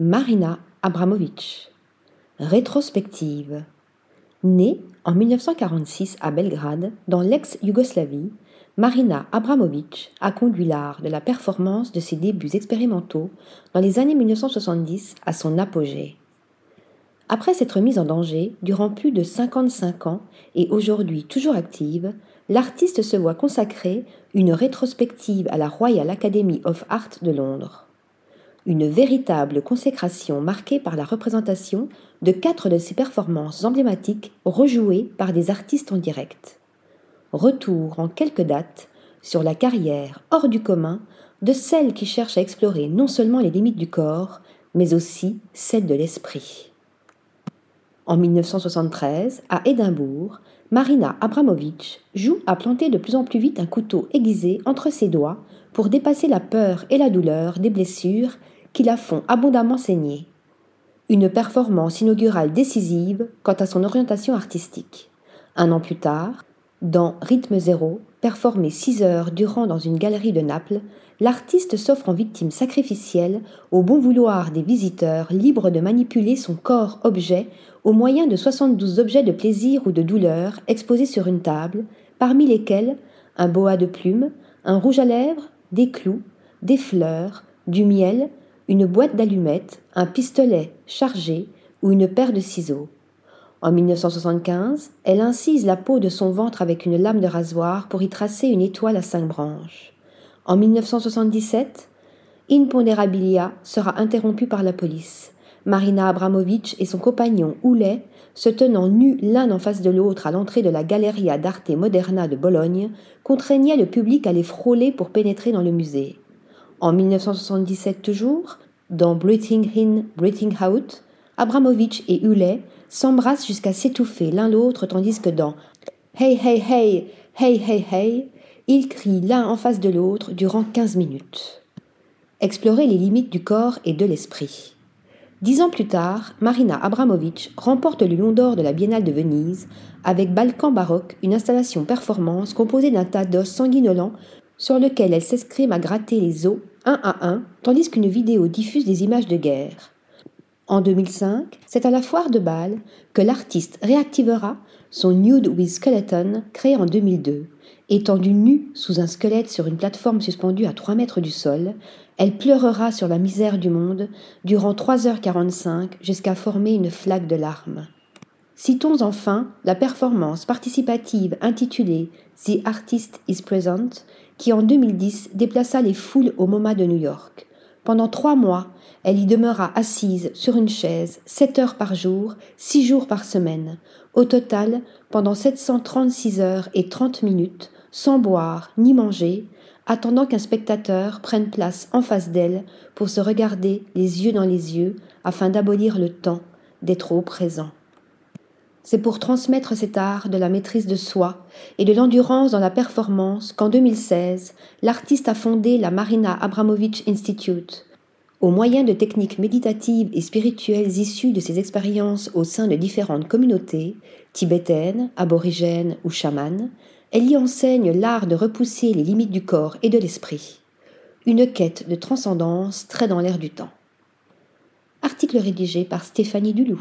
Marina Abramovic. Rétrospective. Née en 1946 à Belgrade, dans l'ex-Yougoslavie, Marina Abramovic a conduit l'art de la performance de ses débuts expérimentaux dans les années 1970 à son apogée. Après s'être mise en danger durant plus de 55 ans et aujourd'hui toujours active, l'artiste se voit consacrer une rétrospective à la Royal Academy of Art de Londres une véritable consécration marquée par la représentation de quatre de ses performances emblématiques rejouées par des artistes en direct. Retour en quelques dates sur la carrière hors du commun de celle qui cherche à explorer non seulement les limites du corps, mais aussi celles de l'esprit. En 1973, à Édimbourg, Marina Abramovic joue à planter de plus en plus vite un couteau aiguisé entre ses doigts pour dépasser la peur et la douleur des blessures la font abondamment saigner. Une performance inaugurale décisive quant à son orientation artistique. Un an plus tard, dans Rythme zéro, performé six heures durant dans une galerie de Naples, l'artiste s'offre en victime sacrificielle au bon vouloir des visiteurs libres de manipuler son corps-objet au moyen de 72 objets de plaisir ou de douleur exposés sur une table, parmi lesquels un boa de plumes, un rouge à lèvres, des clous, des fleurs, du miel, une boîte d'allumettes, un pistolet chargé ou une paire de ciseaux. En 1975, elle incise la peau de son ventre avec une lame de rasoir pour y tracer une étoile à cinq branches. En 1977, Inponderabilia sera interrompue par la police. Marina Abramovic et son compagnon Houlet, se tenant nus l'un en face de l'autre à l'entrée de la Galleria d'Arte Moderna de Bologne, contraignaient le public à les frôler pour pénétrer dans le musée. En 1977 toujours, dans Breathing In, Breathing Out, Abramovich et Hewlett s'embrassent jusqu'à s'étouffer l'un l'autre tandis que dans Hey Hey Hey, Hey Hey Hey, ils crient l'un en face de l'autre durant 15 minutes. Explorer les limites du corps et de l'esprit. Dix ans plus tard, Marina Abramovic remporte le Lion d'Or de la Biennale de Venise avec Balkan Baroque, une installation performance composée d'un tas d'os sanguinolents sur lequel elle s'escrime à gratter les os un à un, tandis qu'une vidéo diffuse des images de guerre. En 2005, c'est à la foire de Bâle que l'artiste réactivera son Nude with Skeleton créé en 2002. Étendue nue sous un squelette sur une plateforme suspendue à 3 mètres du sol, elle pleurera sur la misère du monde durant 3h45 jusqu'à former une flaque de larmes. Citons enfin la performance participative intitulée The Artist is Present, qui en 2010 déplaça les foules au MoMA de New York. Pendant trois mois, elle y demeura assise sur une chaise, sept heures par jour, six jours par semaine. Au total, pendant 736 heures et 30 minutes, sans boire ni manger, attendant qu'un spectateur prenne place en face d'elle pour se regarder les yeux dans les yeux afin d'abolir le temps d'être au présent. C'est pour transmettre cet art de la maîtrise de soi et de l'endurance dans la performance qu'en 2016, l'artiste a fondé la Marina Abramovic Institute. Au moyen de techniques méditatives et spirituelles issues de ses expériences au sein de différentes communautés, tibétaines, aborigènes ou chamanes, elle y enseigne l'art de repousser les limites du corps et de l'esprit. Une quête de transcendance très dans l'air du temps. Article rédigé par Stéphanie Dulou.